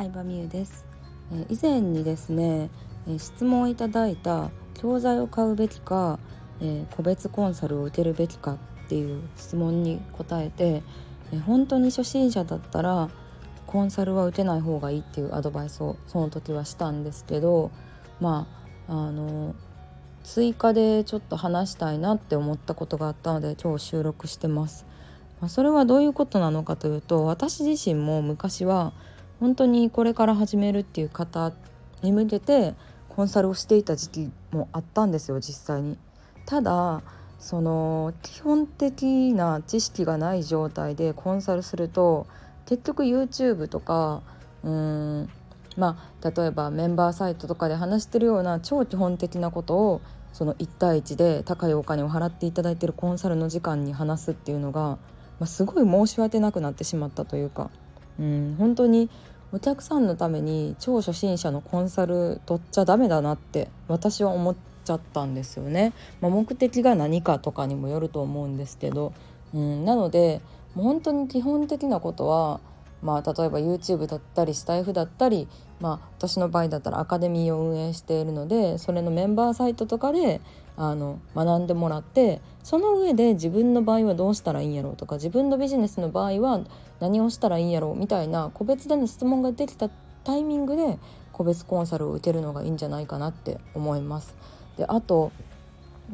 相葉美優です、え以前にですね、え質問をいただいた教材を買うべきか、え個別コンサルを受けるべきかっていう質問に答えて、え本当に初心者だったらコンサルは受けない方がいいっていうアドバイスをその時はしたんですけどまああの追加でちょっと話したいなって思ったことがあったので今日収録してます。ま、それはどういうことなのかというと私自身も昔は本当にこれから始めるっていう方に向けてコンサルをしていた時期もあったんですよ実際に。ただその基本的な知識がない状態でコンサルすると結局 YouTube とかうんまあ例えばメンバーサイトとかで話してるような超基本的なことをその1対1で高いお金を払っていただいてるコンサルの時間に話すっていうのが、まあ、すごい申し訳なくなってしまったというか、うん、本当にお客さんのために超初心者のコンサル取っちゃダメだなって私は思っちゃったんですよね。まあ、目的が何かとかにもよると思うんですけど、うん、なので本当に基本的なことはまあ、例えば YouTube だったりスタイフだったり、まあ、私の場合だったらアカデミーを運営しているのでそれのメンバーサイトとかであの学んでもらってその上で自分の場合はどうしたらいいんやろうとか自分のビジネスの場合は何をしたらいいんやろうみたいな個別での質問ができたタイミングで個別コンサルを受けるのがいいんじゃないかなって思います。であと、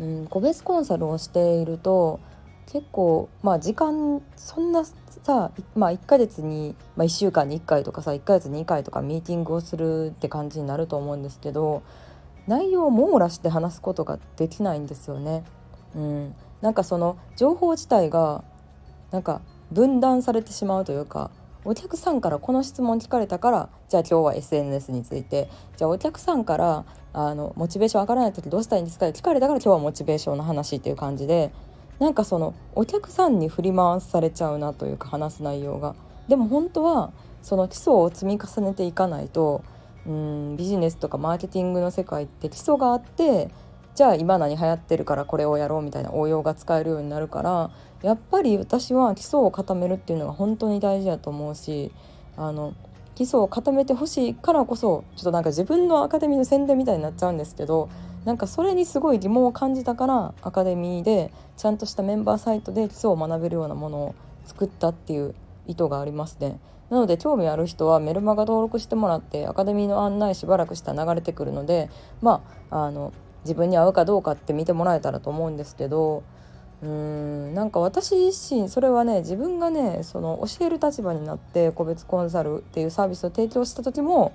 うん、個別コンサルをしていると結構まあ時間そんなさ、まあ、1ヶ月に、まあ、1週間に1回とかさ1ヶ月に2回とかミーティングをするって感じになると思うんですけど内容を網羅して話すことができないんですよね。うん、なんかその情報自体がなんか分断されてしまうというかお客さんからこの質問聞かれたからじゃあ今日は SNS についてじゃあお客さんからあのモチベーション上がらない時どうしたらいいんですかって聞かれたから今日はモチベーションの話っていう感じでなんかそのお客さんに振り回されちゃうなというか話す内容がでも本当はその基礎を積み重ねていかないとうんビジネスとかマーケティングの世界って基礎があってじゃあ今何流行ってるからこれをやろうみたいな応用が使えるようになるからやっぱり私は基礎を固めるっていうのが本当に大事だと思うしあの基礎を固めてほしいからこそちょっとなんか自分のアカデミーの宣伝みたいになっちゃうんですけどなんかそれにすごい疑問を感じたからアカデミーでちゃんとしたメンバーサイトで基礎を学べるようなものを作ったっていう意図がありますね。なので興味ある人はメルマガ登録してもらってアカデミーの案内しばらくしたら流れてくるのでまああの自分に合うかどうかって見てもらえたらと思うんですけどうーんなんか私自身それはね自分がねその教える立場になって個別コンサルっていうサービスを提供した時も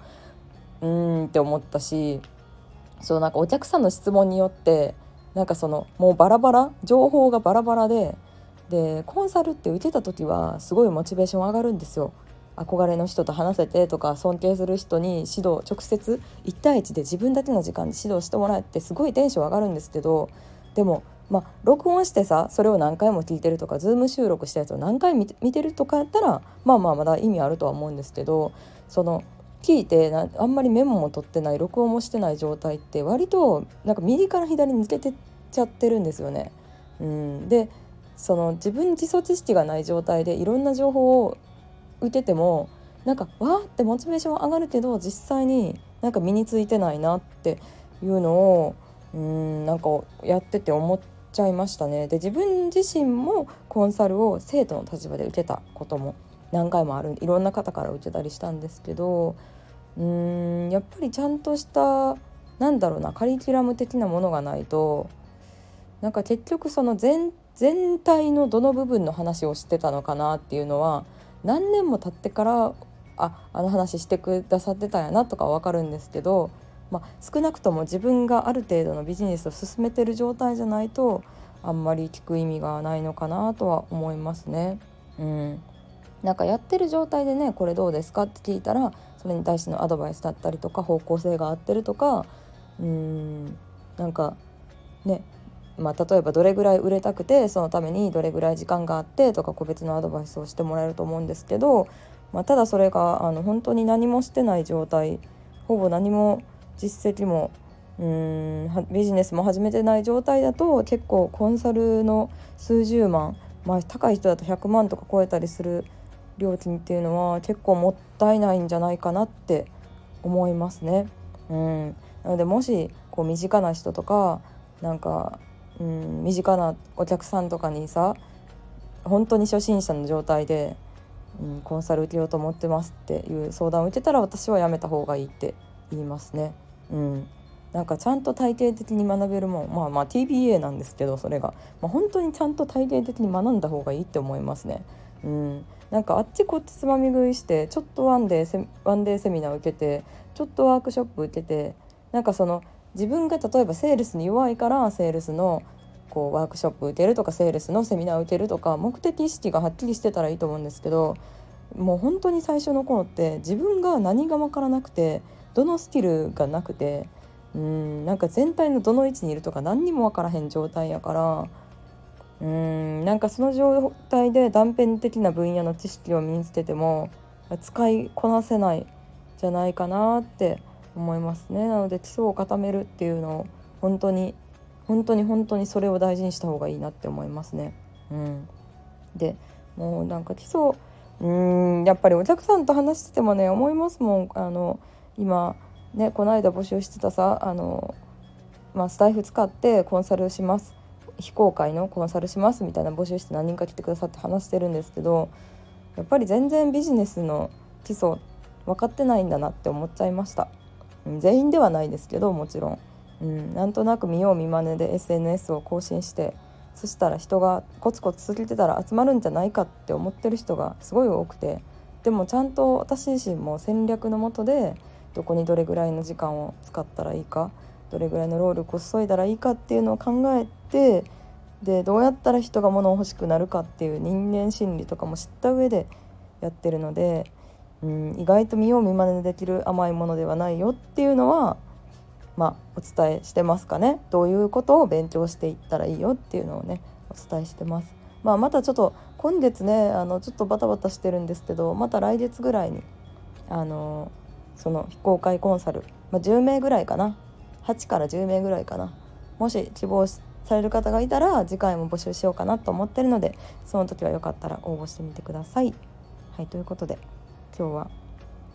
うーんって思ったしそうなんかお客さんの質問によってなんかそのもうバラバラ情報がバラバラででコンサルって受けた時はすごいモチベーション上がるんですよ。憧れの人と話せてとか尊敬する人に指導直接1対1で自分だけの時間で指導してもらえてすごいテンション上がるんですけどでもまあ録音してさそれを何回も聞いてるとかズーム収録したやつを何回見てるとかやったらまあまあまだ意味あるとは思うんですけどその聞いてなあんまりメモも取ってない録音もしてない状態って割となんか右から左に抜けてっちゃってるんですよね。うん、でその自分基礎知識がない状態でいろんな情報を受けてもなんかわーってモチベーション上がるけど実際になんか身についてないなっていうのをうんなんかやってて思っちゃいましたね。で自分自身もコンサルを生徒の立場で受けたことも何回もあるいろんな方から受けたりしたんですけどうんやっぱりちゃんとしたなんだろうなカリキュラム的なものがないとなんか結局その全全体のどの部分の話をしてたのかなっていうのは何年も経ってからああの話してくださってたんやなとか分かるんですけど、まあ、少なくとも自分がある程度のビジネスを進めてる状態じゃないとあんまり聞く意味がないのかなとは思いますね。うん、なんかやってる状態でねこれどうですかって聞いたらそれに対してのアドバイスだったりとか方向性が合ってるとかうんなんかねまあ、例えばどれぐらい売れたくてそのためにどれぐらい時間があってとか個別のアドバイスをしてもらえると思うんですけど、まあ、ただそれがあの本当に何もしてない状態ほぼ何も実績もうんビジネスも始めてない状態だと結構コンサルの数十万、まあ、高い人だと100万とか超えたりする料金っていうのは結構もったいないんじゃないかなって思いますね。うん、なのでもしこう身近な人とかなんか、うん、身近なお客さんとかにさ本当に初心者の状態で、うん、コンサル受けようと思ってますっていう相談を受けたら私はやめた方がいいって言いますね。うん、なんかちゃんと体系的に学べるもんまあまあ TBA なんですけどそれが、まあ、本当にちゃんと体系的に学んだ方がいいって思いますね。うん、なんかあっちこっちつまみ食いしてちょっとワンデーワンデーセミナー受けてちょっとワークショップ受けてなんかその自分が例えばセールスに弱いからセールスのこうワークショップ受けるとかセールスのセミナー受けるとか目的意識がはっきりしてたらいいと思うんですけどもう本当に最初の頃って自分が何が分からなくてどのスキルがなくてうんなんか全体のどの位置にいるとか何にも分からへん状態やからうんなんかその状態で断片的な分野の知識を身につけても使いこなせないじゃないかなって思いますねなので基礎を固めるっていうのを本当に本当に本当にそれを大事にした方がいいなって思いますね。うん、でもうなんか基礎うんやっぱりお客さんと話しててもね思いますもんあの今ねこの間募集してたさあの、まあ、スタイフ使ってコンサルします非公開のコンサルしますみたいな募集して何人か来てくださって話してるんですけどやっぱり全然ビジネスの基礎分かってないんだなって思っちゃいました。全員ではないですけどもちろん、うん、なんとなく見よう見まねで SNS を更新してそしたら人がコツコツ続けてたら集まるんじゃないかって思ってる人がすごい多くてでもちゃんと私自身も戦略のもとでどこにどれぐらいの時間を使ったらいいかどれぐらいの労力を注いだらいいかっていうのを考えてでどうやったら人が物を欲しくなるかっていう人間心理とかも知った上でやってるのでうん、意外と見よう見まねでできる甘いものではないよっていうのは、まあ、お伝えしてますかねどういうことを勉強していったらいいよっていうのをねお伝えしてます。まあ、またちょっと今月ねあのちょっとバタバタしてるんですけどまた来月ぐらいにあのその非公開コンサル、まあ、10名ぐらいかな8から10名ぐらいかなもし希望される方がいたら次回も募集しようかなと思ってるのでその時はよかったら応募してみてください。はいということで今日は、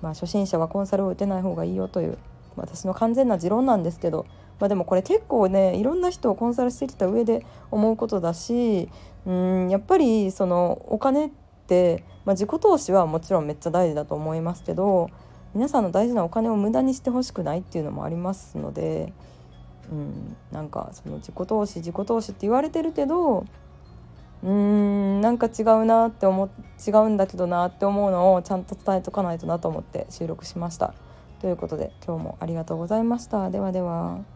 まあ、初心者はコンサルを打てない方がいいよという私の完全な持論なんですけど、まあ、でもこれ結構ねいろんな人をコンサルしてきた上で思うことだしうんやっぱりそのお金って、まあ、自己投資はもちろんめっちゃ大事だと思いますけど皆さんの大事なお金を無駄にしてほしくないっていうのもありますので、うん、なんかその自己投資自己投資って言われてるけどうーんなんか違うなって思違うんだけどなって思うのをちゃんと伝えとかないとなと思って収録しました。ということで今日もありがとうございました。ではでは。